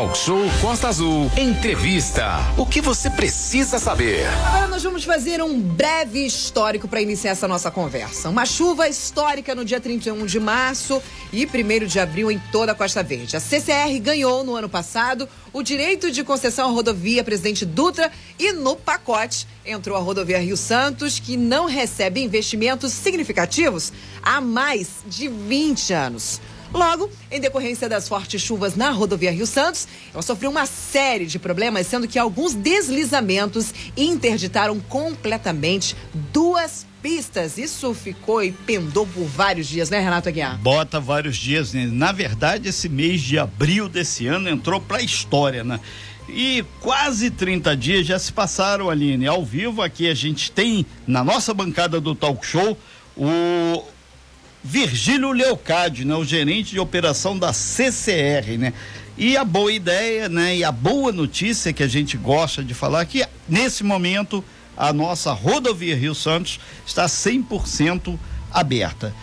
Talk Show Costa Azul. Entrevista. O que você precisa saber? Agora nós vamos fazer um breve histórico para iniciar essa nossa conversa. Uma chuva histórica no dia 31 de março e 1 de abril em toda a Costa Verde. A CCR ganhou no ano passado o direito de concessão à rodovia Presidente Dutra e no pacote entrou a rodovia Rio Santos, que não recebe investimentos significativos há mais de 20 anos. Logo, em decorrência das fortes chuvas na rodovia Rio Santos, ela sofreu uma série de problemas, sendo que alguns deslizamentos interditaram completamente duas pistas. Isso ficou e pendou por vários dias, né, Renato Aguiar? Bota vários dias, né? Na verdade, esse mês de abril desse ano entrou para a história, né? E quase 30 dias já se passaram, Aline. Ao vivo aqui a gente tem na nossa bancada do Talk Show o Virgílio Leocádio, né, o gerente de operação da CCR, né? E a boa ideia, né, e a boa notícia que a gente gosta de falar que nesse momento a nossa rodovia Rio Santos está 100% aberta.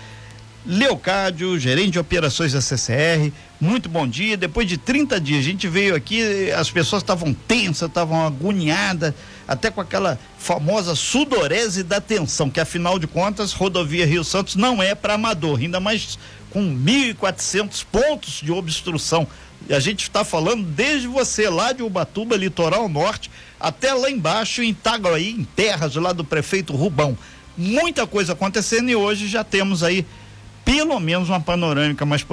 Leocádio, gerente de operações da CCR, muito bom dia. Depois de 30 dias, a gente veio aqui, as pessoas estavam tensas, estavam agoniadas, até com aquela famosa sudorese da tensão, que afinal de contas, rodovia Rio Santos não é para amador, ainda mais com 1.400 pontos de obstrução. E a gente está falando desde você lá de Ubatuba, litoral norte, até lá embaixo em Itaguaí, em terras lá do prefeito Rubão. Muita coisa acontecendo e hoje já temos aí pelo menos uma panorâmica mais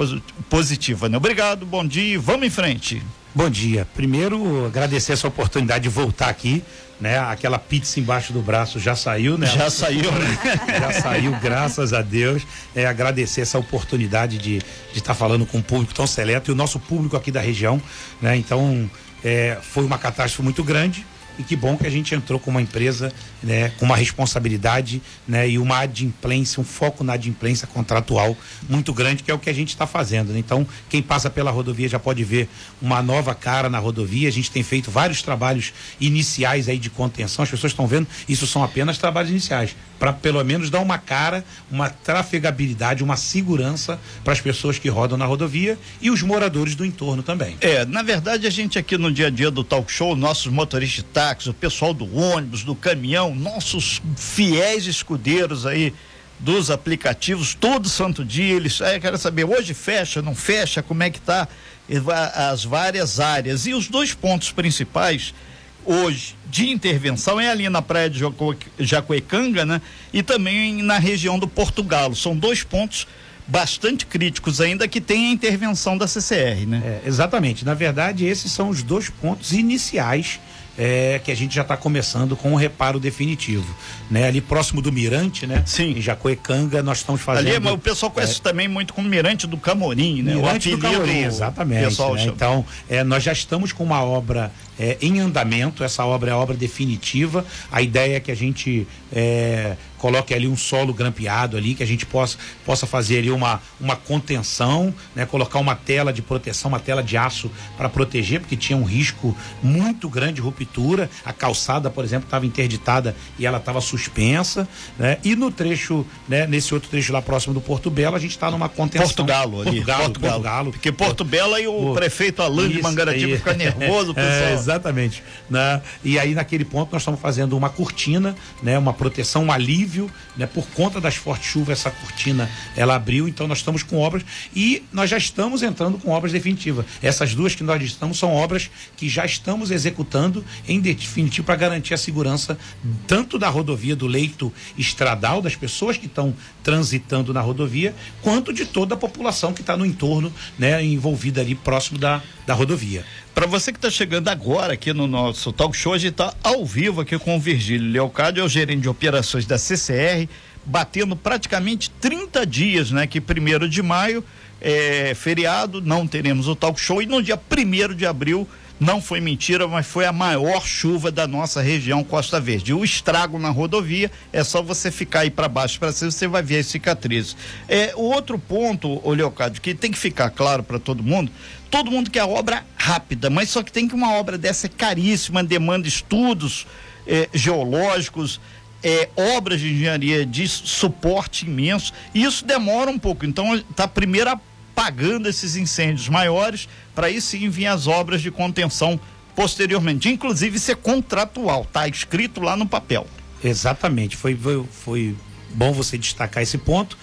positiva, né? Obrigado, bom dia, vamos em frente. Bom dia. Primeiro, agradecer essa oportunidade de voltar aqui, né? Aquela pizza embaixo do braço já saiu, né? Já saiu, né? já saiu, graças a Deus. É, agradecer essa oportunidade de estar tá falando com um público tão seleto e o nosso público aqui da região, né? Então, é, foi uma catástrofe muito grande, e que bom que a gente entrou com uma empresa né, com uma responsabilidade né, e uma adimplência, um foco na adimplência contratual muito grande, que é o que a gente está fazendo. Né? Então, quem passa pela rodovia já pode ver uma nova cara na rodovia. A gente tem feito vários trabalhos iniciais aí de contenção. As pessoas estão vendo, isso são apenas trabalhos iniciais, para pelo menos dar uma cara, uma trafegabilidade, uma segurança para as pessoas que rodam na rodovia e os moradores do entorno também. É, na verdade, a gente aqui no dia a dia do talk show, nossos motoristas táxi, o pessoal do ônibus, do caminhão, nossos fiéis escudeiros aí dos aplicativos, todo santo dia, eles é, quero saber, hoje fecha, não fecha, como é que tá as várias áreas. E os dois pontos principais hoje de intervenção é ali na praia de Jacuecanga, né? E também na região do Portugalo. São dois pontos bastante críticos ainda que tem a intervenção da CCR, né? É, exatamente. Na verdade, esses são os dois pontos iniciais é, que a gente já está começando com o reparo definitivo, né? Ali próximo do Mirante, né? Sim. Em Jacuecanga nós estamos fazendo. Ali, mas o pessoal conhece é, também muito como Mirante do Camorim, né? Mirante do Camorim, exatamente. Né? Então, é, nós já estamos com uma obra é, em andamento, essa obra é a obra definitiva. A ideia é que a gente é, coloque ali um solo grampeado ali, que a gente possa, possa fazer ali uma, uma contenção, né? Colocar uma tela de proteção, uma tela de aço para proteger, porque tinha um risco muito grande de ruptura. A calçada, por exemplo, estava interditada e ela estava suspensa, né? E no trecho, né? Nesse outro trecho lá próximo do Porto Belo, a gente está numa contenção. Porto Galo ali. Porto Galo, Porto Galo. Porto Galo. Porque Porto Belo aí o, o prefeito Alain de Mangaratiba fica nervoso, pessoal. É, exatamente. Né? E aí naquele ponto nós estamos fazendo uma cortina, né? Uma proteção, um alívio, né? Por conta das fortes chuvas, essa cortina ela abriu, então nós estamos com obras e nós já estamos entrando com obras definitivas. Essas duas que nós estamos são obras que já estamos executando em definitivo para garantir a segurança tanto da rodovia do leito estradal das pessoas que estão transitando na rodovia, quanto de toda a população que está no entorno, né, envolvida ali próximo da, da rodovia. Para você que está chegando agora aqui no nosso talk show, a gente está ao vivo aqui com o Virgílio Leocádio, é o gerente de operações da CCR, batendo praticamente 30 dias, né? Que primeiro de maio é feriado, não teremos o talk show e no dia primeiro de abril não foi mentira, mas foi a maior chuva da nossa região Costa Verde. O estrago na rodovia é só você ficar aí para baixo para cima, você vai ver as cicatrizes. É, o outro ponto, ô Leocádio, que tem que ficar claro para todo mundo, todo mundo quer obra rápida, mas só que tem que uma obra dessa é caríssima, demanda estudos é, geológicos, é, obras de engenharia de suporte imenso, e isso demora um pouco. Então, tá a primeira apagando esses incêndios maiores, para aí sim vir as obras de contenção posteriormente. Inclusive, isso é contratual, tá escrito lá no papel. Exatamente. Foi, foi, foi bom você destacar esse ponto,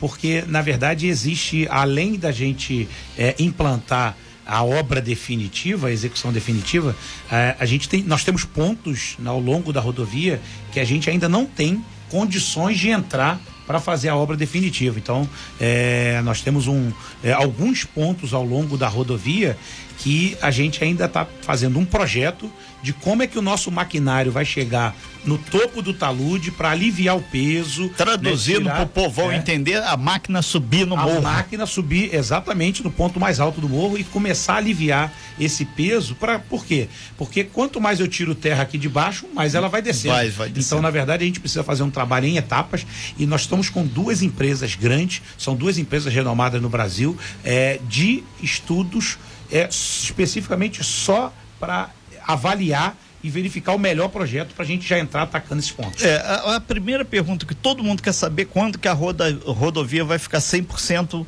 porque, na verdade, existe, além da gente é, implantar a obra definitiva, a execução definitiva, é, a gente tem, nós temos pontos ao longo da rodovia que a gente ainda não tem condições de entrar para fazer a obra definitiva. Então, é, nós temos um, é, alguns pontos ao longo da rodovia que a gente ainda está fazendo um projeto de como é que o nosso maquinário vai chegar no topo do talude para aliviar o peso. Traduzindo né, para o povão é, entender, a máquina subir no a morro. A máquina subir exatamente no ponto mais alto do morro e começar a aliviar esse peso. Pra, por quê? Porque quanto mais eu tiro terra aqui de baixo, mais ela vai descer. Vai, vai então, na verdade, a gente precisa fazer um trabalho em etapas e nós estamos com duas empresas grandes, são duas empresas renomadas no Brasil, é, de estudos é, especificamente só para avaliar e verificar o melhor projeto para a gente já entrar atacando esses pontos. É, a, a, primeira pergunta que todo mundo quer saber quando que a roda, rodovia vai ficar 100%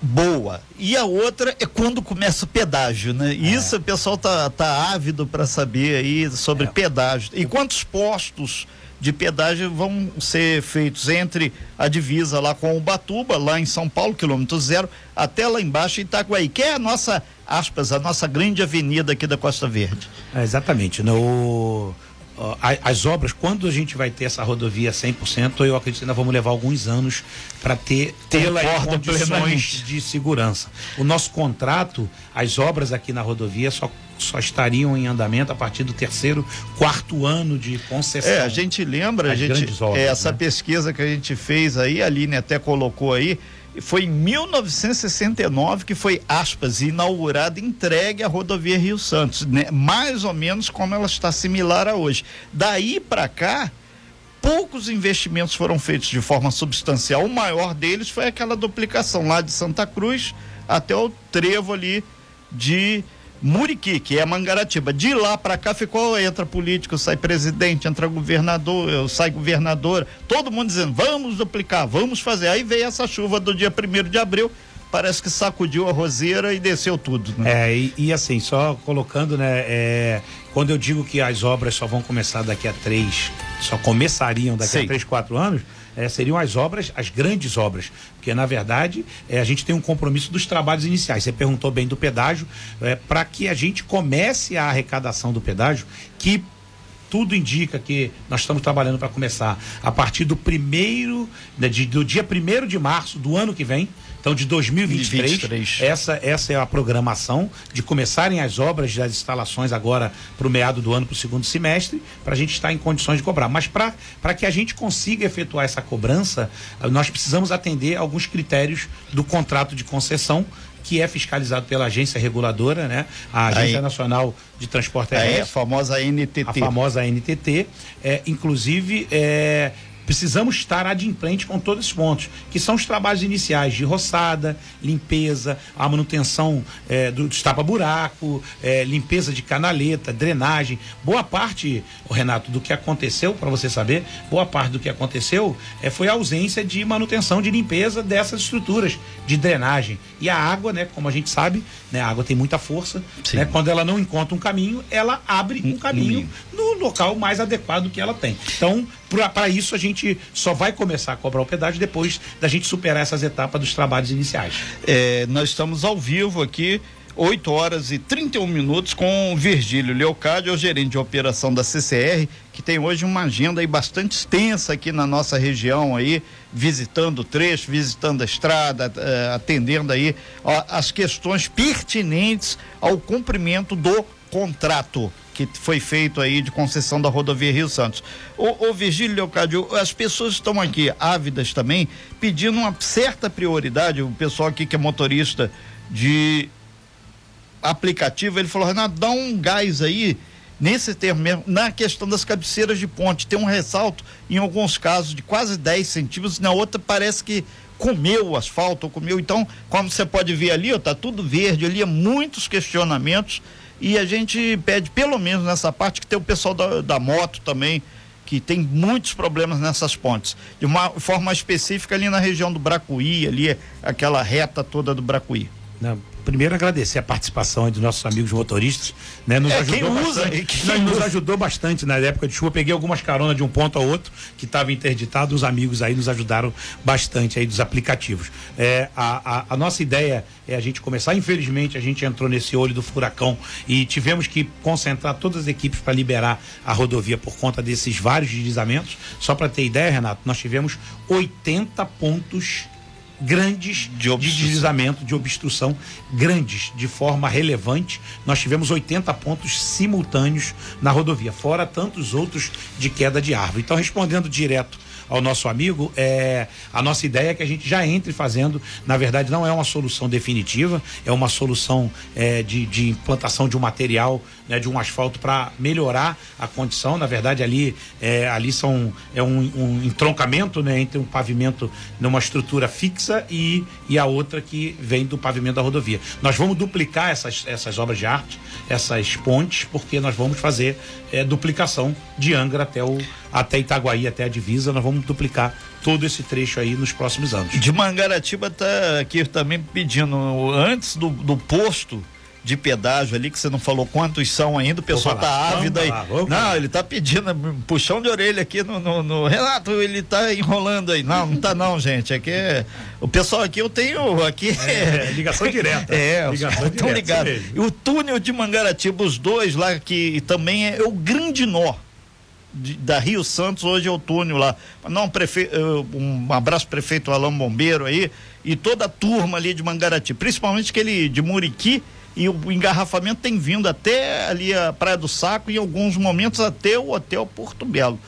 boa. E a outra é quando começa o pedágio, né? É. Isso o pessoal tá, tá ávido para saber aí sobre é. pedágio. E quantos postos de pedágio vão ser feitos entre a divisa lá com o Batuba, lá em São Paulo, quilômetro zero, até lá embaixo em Itaguaí, que é a nossa, aspas, a nossa grande avenida aqui da Costa Verde. É, exatamente. No, as obras, quando a gente vai ter essa rodovia 100%, eu acredito que ainda vamos levar alguns anos para ter tê-la em condições plenamente. de segurança. O nosso contrato, as obras aqui na rodovia só só estariam em andamento a partir do terceiro, quarto ano de concessão. É, a gente lembra, a gente, obras, é, essa né? pesquisa que a gente fez aí, a Aline até colocou aí, foi em 1969 que foi, aspas, inaugurada entregue a rodovia Rio Santos, né? mais ou menos como ela está similar a hoje. Daí para cá, poucos investimentos foram feitos de forma substancial. O maior deles foi aquela duplicação lá de Santa Cruz até o trevo ali de Muriqui, que é Mangaratiba. De lá para cá ficou, entra político, sai presidente, entra governador, sai governador, todo mundo dizendo, vamos duplicar, vamos fazer. Aí veio essa chuva do dia primeiro de abril, parece que sacudiu a roseira e desceu tudo. Né? É, e, e, assim, só colocando, né, é, quando eu digo que as obras só vão começar daqui a três, só começariam daqui a três, quatro anos, é, seriam as obras, as grandes obras. Porque, na verdade, é, a gente tem um compromisso dos trabalhos iniciais. Você perguntou bem do pedágio, é, para que a gente comece a arrecadação do pedágio, que tudo indica que nós estamos trabalhando para começar a partir do primeiro, né, de, do dia primeiro de março do ano que vem. Então, de 2023, 23. essa, essa é a programação de começarem as obras das instalações agora para o meado do ano, para o segundo semestre, para a gente estar em condições de cobrar. Mas para que a gente consiga efetuar essa cobrança, nós precisamos atender alguns critérios do contrato de concessão que é fiscalizado pela agência reguladora, né? A Agência Aí, Nacional de Transporte Aéreo. a famosa NTT. A famosa NTT. É, inclusive, é, Precisamos estar adimplente com todos esses pontos, que são os trabalhos iniciais de roçada, limpeza, a manutenção é, do tapa-buraco, é, limpeza de canaleta, drenagem. Boa parte, Renato, do que aconteceu, para você saber, boa parte do que aconteceu é, foi a ausência de manutenção de limpeza dessas estruturas de drenagem. E a água, né, como a gente sabe, né, a água tem muita força. Né, quando ela não encontra um caminho, ela abre um caminho no local mais adequado que ela tem. Então, para isso, a gente só vai começar a cobrar o pedágio depois da gente superar essas etapas dos trabalhos iniciais. É, nós estamos ao vivo aqui. 8 horas e 31 minutos com Virgílio Leocádio, o gerente de operação da CCR, que tem hoje uma agenda aí bastante extensa aqui na nossa região aí, visitando o trecho, visitando a estrada, eh, atendendo aí as questões pertinentes ao cumprimento do contrato que foi feito aí de concessão da rodovia Rio Santos. O, Virgílio Leocádio, as pessoas estão aqui ávidas também, pedindo uma certa prioridade, o pessoal aqui que é motorista de aplicativo, ele falou, Renato, dá um gás aí nesse termo mesmo, na questão das cabeceiras de ponte, tem um ressalto em alguns casos de quase 10 centímetros, na outra parece que comeu o asfalto, comeu, então, como você pode ver ali, ó, tá tudo verde, ali, muitos questionamentos e a gente pede, pelo menos nessa parte, que tem o pessoal da, da moto também, que tem muitos problemas nessas pontes. De uma forma específica ali na região do Bracuí, ali aquela reta toda do Bracuí. Não, primeiro agradecer a participação dos nossos amigos motoristas, né? Nos É, ajudou quem usa, bastante. quem Não, e nos usa. ajudou bastante na época de chuva. Peguei algumas caronas de um ponto ao outro que estava interditado. Os amigos aí nos ajudaram bastante aí dos aplicativos. É, a, a, a nossa ideia é a gente começar. Infelizmente, a gente entrou nesse olho do furacão e tivemos que concentrar todas as equipes para liberar a rodovia por conta desses vários deslizamentos. Só para ter ideia, Renato, nós tivemos 80 pontos grandes De obstrução. deslizamento, de obstrução grandes, de forma relevante. Nós tivemos 80 pontos simultâneos na rodovia, fora tantos outros de queda de árvore. Então, respondendo direto ao nosso amigo, é, a nossa ideia é que a gente já entre fazendo, na verdade, não é uma solução definitiva, é uma solução é, de, de implantação de um material, né, de um asfalto para melhorar a condição. Na verdade, ali, é, ali são, é um, um entroncamento né, entre um pavimento numa estrutura fixa e, e a outra que vem do pavimento da rodovia. Nós vamos duplicar essas, essas obras de arte, essas pontes, porque nós vamos fazer é, duplicação de Angra até, o, até Itaguaí, até a divisa. Nós vamos duplicar todo esse trecho aí nos próximos anos. De Mangaratiba tá aqui também pedindo, antes do, do posto de pedágio ali, que você não falou quantos são ainda, o pessoal tá ávido aí. Não, ele tá pedindo puxão de orelha aqui no, no- no- Renato, ele tá enrolando aí. Não, não tá não, gente. É que o pessoal aqui eu tenho aqui. É, ligação direta. É, ligação estão direta, ligados. isso mesmo. E o túnel de Mangaratiba, os dois lá, que também é, o grande nó de- da Rio Santos, hoje é o túnel lá. Não, prefe, eh, um abraço prefeito Alão Bombeiro aí e toda a turma ali de Mangaratiba, principalmente aquele de Muriqui. E o engarrafamento tem vindo até ali a Praia do Saco e em alguns momentos até o Hotel Porto Belo.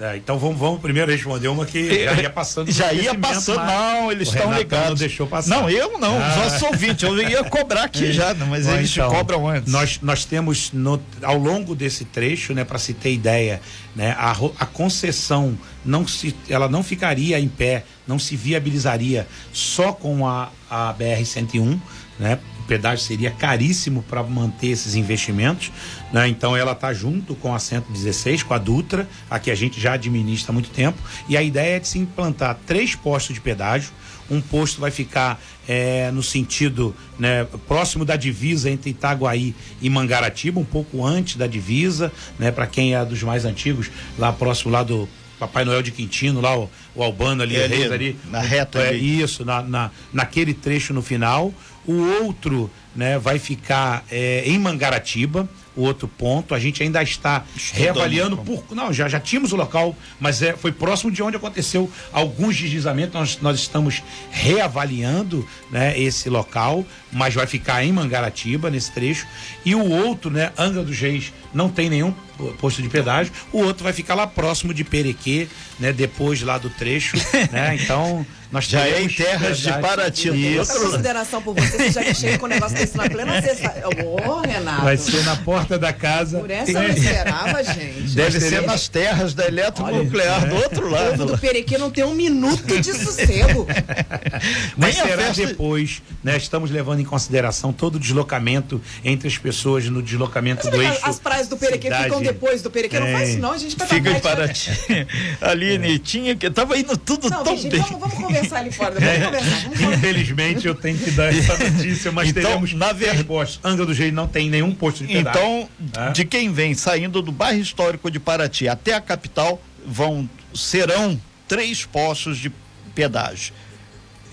É, então vamos, vamos primeiro responder uma que já ia passando. Já ia passando, não, eles estão ligados. Não deixou passar. Não, eu não, Ah. os nossos ouvintes. Eu ia cobrar aqui já, né, mas Bom, eles então, cobram antes. Nós, nós temos no- ao longo desse trecho, né, para se ter ideia, né, a, a concessão não se, ela não ficaria em pé, não se viabilizaria só com a, a BR 101, né? Pedágio seria caríssimo para manter esses investimentos, né? Então ela está junto com a 116, com a Dutra, a que a gente já administra há muito tempo, e a ideia é de se implantar três postos de pedágio. Um posto vai ficar eh, no sentido né, próximo da divisa entre Itaguaí e Mangaratiba, um pouco antes da divisa, né? Para quem é dos mais antigos, lá próximo lá do Papai Noel de Quintino, lá o, o Albano ali, É ali, ali. na reta É, ali. isso, na, na, naquele trecho no final. O outro né, vai ficar eh, em Mangaratiba, o outro ponto. A gente ainda está Estudando, reavaliando por. Não, já, já tínhamos o local, mas é, foi próximo de onde aconteceu alguns deslizamentos. Nós, nós estamos reavaliando né, esse local, mas vai ficar em Mangaratiba, nesse trecho. E o outro, né, Angra dos Reis, não tem nenhum posto de pedágio. O outro vai ficar lá próximo de Perequê, né, depois lá do trecho. né? Então, nós Já é em terras de. Paraty. Outra Isso. consideração por você, você já que chega com o negócio desse na plena sexta. Ô, Renato. Vai ser na porta da casa. Por essa eu não esperava, gente. Deve ser nas terras da eletronuclear do outro O povo lado. do Perequê não tem um minuto de sossego. Mas será festa- depois, né? Estamos levando em consideração todo o deslocamento entre as pessoas no deslocamento do Mas eixo. as praias do Perequê cidade. ficam depois do Perequê. Não faz isso, não. A gente vai Fica em dar Paraty. Aline, tinha que. Tava indo tudo Não, tão gente, bem. vamos, vamos conversar ali fora. Vamos conversar. Vamos. Infelizmente eu tenho que dar essa notícia, mas Então, teremos na três ver- postos. Angra do Reis não tem nenhum posto de pedágio. Então, É. de quem vem saindo do bairro histórico de Paraty até a capital, vão serão três postos de pedágio.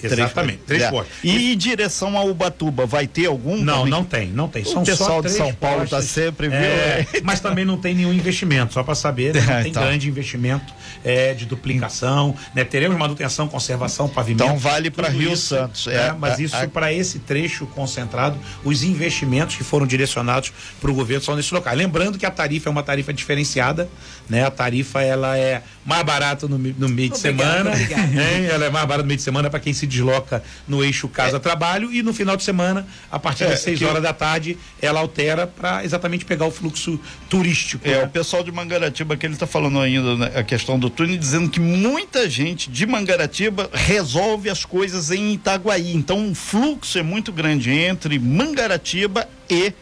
Exatamente, três É. postos. E em direção a Ubatuba, vai ter algum? Não, também? não tem, não tem. O São pessoal só de três São Paulo tá postos. sempre, viu? É, mas também não tem nenhum investimento, só para saber, né? não tem então. grande investimento é, de duplicação, né? Teremos manutenção, conservação, pavimento. Então vale tudo Rio isso, Santos, né? é, mas é, isso é. para esse trecho concentrado, os investimentos que foram direcionados para o governo são nesse local. Lembrando que a tarifa é uma tarifa diferenciada, né? A tarifa ela é mais barata no, no meio de semana, obrigada. né? Ela é mais barata no meio de semana para quem se desloca no eixo casa-trabalho e no final de semana, a partir É, das 6 que- horas da tarde, ela altera para exatamente pegar o fluxo turístico. É, né? o pessoal de Mangaratiba que ele está falando ainda né, a questão do túnel, dizendo que muita gente de Mangaratiba resolve as coisas em Itaguaí. Então o fluxo é muito grande entre Mangaratiba e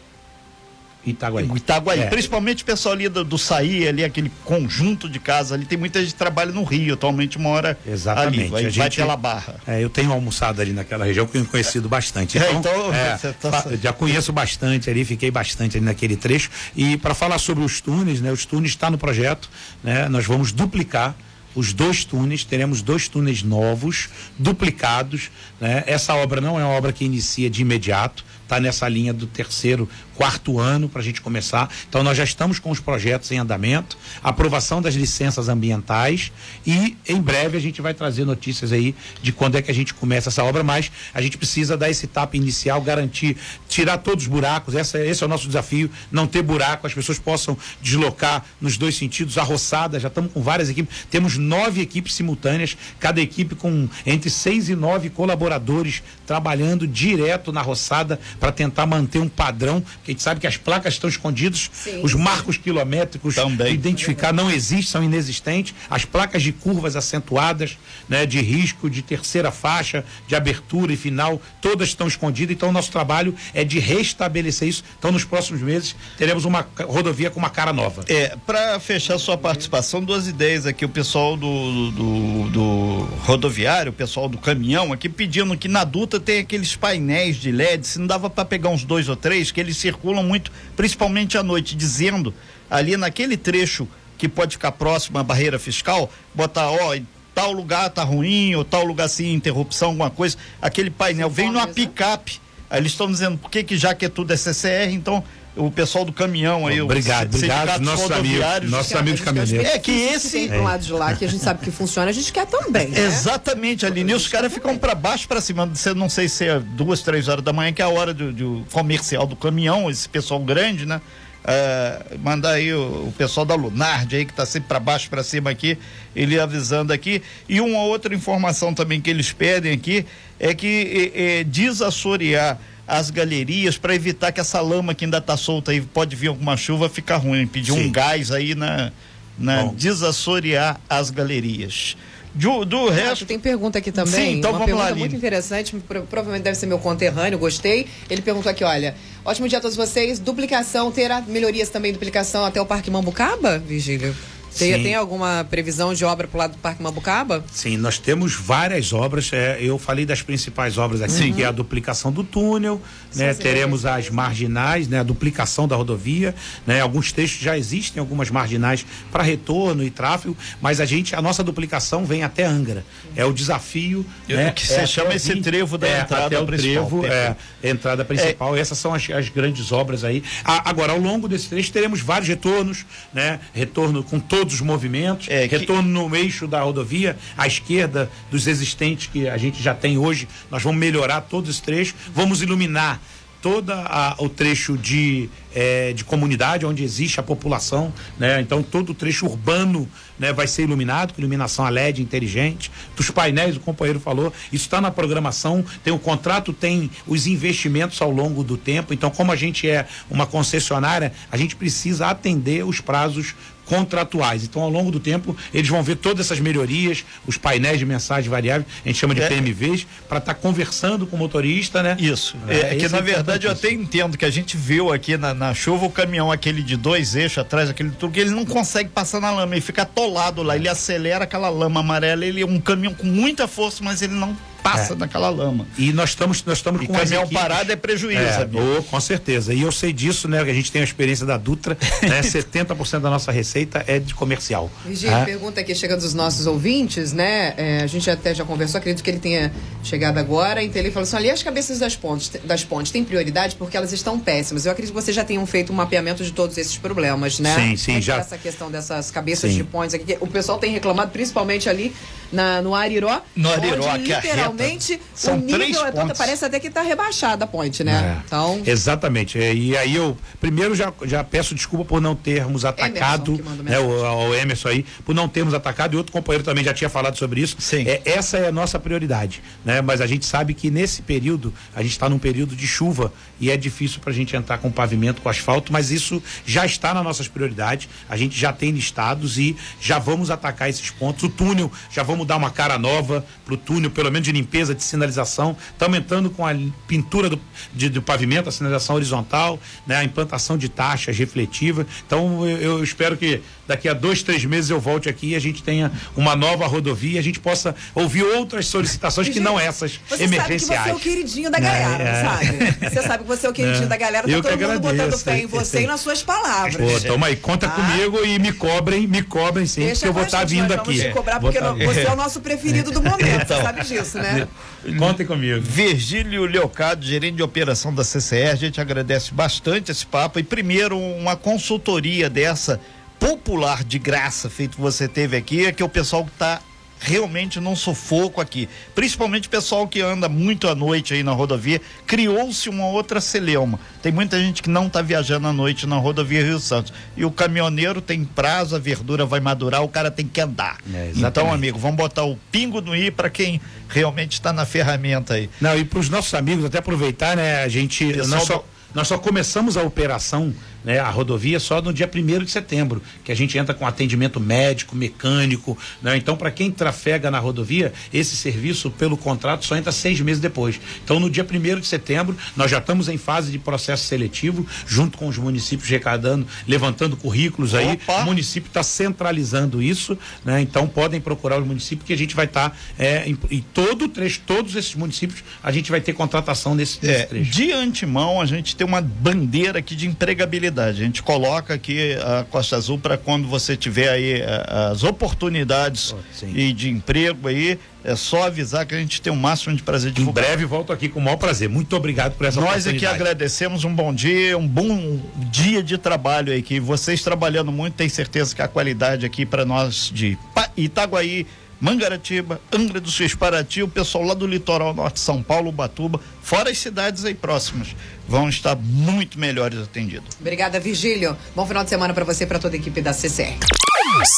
Itaguaí. Itaguaí. É. Principalmente o pessoal ali do, do Saí, ali, aquele conjunto de casa ali. Tem muita gente que trabalha no Rio, atualmente mora Exatamente. ali. Vai, A vai gente- pela Barra. É, eu tenho almoçado ali naquela região que eu tenho conhecido bastante. É, Então, então, é, você tá fa- certo. já conheço bastante ali, fiquei bastante ali naquele trecho. E para falar sobre os túneis, né? Os túneis está no projeto, né? Nós vamos duplicar os dois túneis, teremos dois túneis novos, duplicados, né? Essa obra não é uma obra que inicia de imediato, está nessa linha do terceiro, quarto ano para a gente começar. Então nós já estamos com os projetos em andamento, aprovação das licenças ambientais e em breve a gente vai trazer notícias aí de quando é que a gente começa essa obra, mas a gente precisa dar esse etapa inicial, garantir, tirar todos os buracos, essa, esse é o nosso desafio, não ter buraco, as pessoas possam deslocar nos dois sentidos, a roçada, já estamos com várias equipes, temos nove equipes simultâneas, cada equipe com entre seis e nove colaboradores trabalhando direto na roçada para tentar manter um padrão, porque a gente sabe que as placas estão escondidas, Sim, os sim. marcos quilométricos Também. identificar não existem, são inexistentes, as placas de curvas acentuadas, né, de risco, de terceira faixa, de abertura e final, todas estão escondidas, então o nosso trabalho é de restabelecer isso. Então nos próximos meses teremos uma rodovia com uma cara nova. É, para fechar sua participação, duas ideias aqui. O pessoal do, do, do rodoviário, o pessoal do caminhão aqui pedindo que na Dutra tem aqueles painéis de LED, se não dava para pegar uns dois ou três, que eles circulam muito, principalmente à noite, dizendo ali naquele trecho que pode ficar próximo à barreira fiscal, botar, ó, tal lugar tá ruim, ou tal lugar sim, interrupção, alguma coisa, aquele painel vem numa né? picape. Aí eles estão dizendo por que, que já que é tudo é CCR, então o pessoal do caminhão aí, Obrigado, o obrigado, sindicato nossos amigos, rodoviários, nossos Cara, amigos a gente quer os caminhoneiros. É que esse- tem pro lado de lá, que a gente sabe que funciona, a gente quer também. Né? Exatamente, Aline. E os caras ficam para baixo, para cima. Você não sei se é duas, três horas da manhã, que é a hora do, do comercial do caminhão, esse pessoal grande, né? É, mandar aí o, o pessoal da Lunard aí, que tá sempre para baixo, para cima aqui, ele avisando aqui. E uma outra informação também que eles pedem aqui é que é, é, desassorear as galerias para evitar que essa lama que ainda tá solta aí, pode vir alguma chuva, fica ruim. Pedir Sim. um gás aí na, na Bom. desassorear as galerias. Do, do Ah, resto. tem pergunta aqui também. Sim, então uma vamos lá, pergunta Aline. muito interessante, pro- provavelmente deve ser meu conterrâneo, gostei. Ele perguntou aqui, olha, ótimo dia a todos vocês. Duplicação, terá melhorias também, duplicação até o Parque Mambucaba, Vigílio? Tem, Sim. tem alguma previsão de obra pro lado do Parque Mambucaba? Sim, nós temos várias obras. é, eu falei das principais obras aqui, que é a duplicação do túnel, né? sim, Teremos sim. as marginais, né? A duplicação da rodovia, né? Alguns trechos já existem algumas marginais para retorno e tráfego, mas a gente, a nossa duplicação vem até Angra. É o desafio, É né? o que você até chama esse 20, trevo da é, entrada até o principal, trevo, é, entrada principal. Essas são as, as grandes obras aí. A- agora, ao longo desse trecho, teremos vários retornos, né? Retorno com todos os movimentos, É, que- retorno no eixo da rodovia, à esquerda dos existentes que a gente já tem hoje. Nós vamos melhorar todo esse trecho, vamos iluminar todo o trecho de, eh, de comunidade onde existe a população, né? Então todo o trecho urbano né, vai ser iluminado com iluminação a LED inteligente, dos painéis, o companheiro falou, isso está na programação, tem o contrato, tem os investimentos ao longo do tempo. Então, como a gente é uma concessionária, a gente precisa atender os prazos contratuais. Então, ao longo do tempo, eles vão ver todas essas melhorias, os painéis de mensagem variável, a gente chama de É. PMVs, para estar conversando com o motorista, né? Isso. É, É, que isso na é verdade eu até entendo que a gente viu aqui na, na chuva o caminhão, aquele de dois eixos atrás, aquele tudo, que ele não consegue passar na lama, ele fica atolado lá, ele acelera aquela lama amarela, ele é um caminhão com muita força, mas ele não passa É. naquela lama. E nós estamos, nós estamos E com caminhão equipes- parado é prejuízo, É, ô, com certeza. E eu sei disso, né? Que a gente tem a experiência da Dutra, né? 70% da nossa receita é de comercial. Virgílio, né? pergunta aqui chega dos nossos ouvintes, né? É, a gente até já conversou, acredito que ele tenha chegado agora. Então ele falou assim: ali as cabeças das pontes, das pontes têm prioridade porque elas estão péssimas. Eu acredito que vocês já tenham feito um mapeamento de todos esses problemas, né? Sim, sim, é que já. tá Essa questão dessas cabeças Sim. de pontes aqui. que O pessoal tem reclamado, principalmente ali na, no Ariró. No Ariró, onde, aqui a reta. literalmente, São o nível três é toda, pontes. parece até que tá rebaixada a ponte, né? É. Então. Exatamente. E aí eu primeiro já, já peço desculpa por não termos atacado, manda né, o, ao Emerson aí, por não termos atacado, e outro companheiro também já tinha falado sobre isso. Sim. É, essa é a nossa prioridade, né? Mas a gente sabe que nesse período, a gente está num período de chuva e é difícil para a gente entrar com pavimento, com asfalto, mas isso já está nas nossas prioridades. A gente já tem listados e já vamos atacar esses pontos. O túnel, já vamos Vamos dar uma cara nova pro túnel, pelo menos de limpeza, de sinalização. Estamos entrando com a pintura do, de, do pavimento, a sinalização horizontal, né? A implantação de taxas refletivas. Então eu, eu espero que daqui a dois, três meses eu volte aqui e a gente tenha uma nova rodovia, e a gente possa ouvir outras solicitações que não essas Você emergenciais. sabe que você é o queridinho da galera, É, é. sabe? Você sabe que você é o queridinho É. da galera, tá Eu todo mundo botando agradeço. fé em você e nas suas palavras. Pô, toma aí, conta Ah. comigo e me cobrem, me cobrem sim, Deixa porque eu vou estar gente, vindo nós vamos aqui. te cobrar porque tá não- você é o nosso preferido do momento, você sabe disso, né? Contem comigo. Virgílio Leocado, gerente de operação da CCR, a gente agradece bastante esse papo e primeiro uma consultoria dessa popular de graça feito que você teve aqui, é que o pessoal que tá realmente num sufoco aqui, principalmente o pessoal que anda muito à noite aí na rodovia, criou-se uma outra celeuma. Tem muita gente que não está viajando à noite na rodovia Rio Santos. E o caminhoneiro tem prazo, a verdura vai madurar, o cara tem que andar. É, então, amigo, vamos botar o pingo no i para quem realmente está na ferramenta aí. Não, e para os nossos amigos, até aproveitar, né? A gente. Nós só, nós só começamos a operação, né? A rodovia só no dia 1 de setembro, que a gente entra com atendimento médico, mecânico, né? Então, para quem trafega na rodovia, esse serviço, pelo contrato, só entra seis meses depois. Então, no dia 1 de setembro, nós já estamos em fase de processo seletivo, junto com os municípios recadando, levantando currículos aí. Opa! O município está centralizando isso, né? Então podem procurar os municípios que a gente vai estar em, em todo o trecho, todos esses municípios, a gente vai ter contratação nesse, nesse É, trecho. de antemão, a gente tem uma bandeira aqui de empregabilidade. A gente coloca aqui a Costa Azul para quando você tiver aí eh, as oportunidades Oh, e de emprego aí, é só avisar que a gente tem o máximo de prazer de Em breve volto aqui com o maior prazer. Muito obrigado por essa Nós aqui oportunidade. agradecemos um bom dia, um bom dia de trabalho aí, que vocês trabalhando muito, tem certeza que a qualidade aqui para nós de Itaguaí, Mangaratiba, Angra dos Reis, Paraty, o pessoal lá do litoral norte de São Paulo, Ubatuba, fora as cidades aí próximas, vão estar muito melhores atendidos. Obrigada, Virgílio. Bom final de semana pra você e pra toda a equipe da CCR.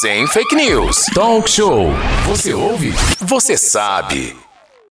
Sem fake news. Talk show. Você ouve? Você sabe.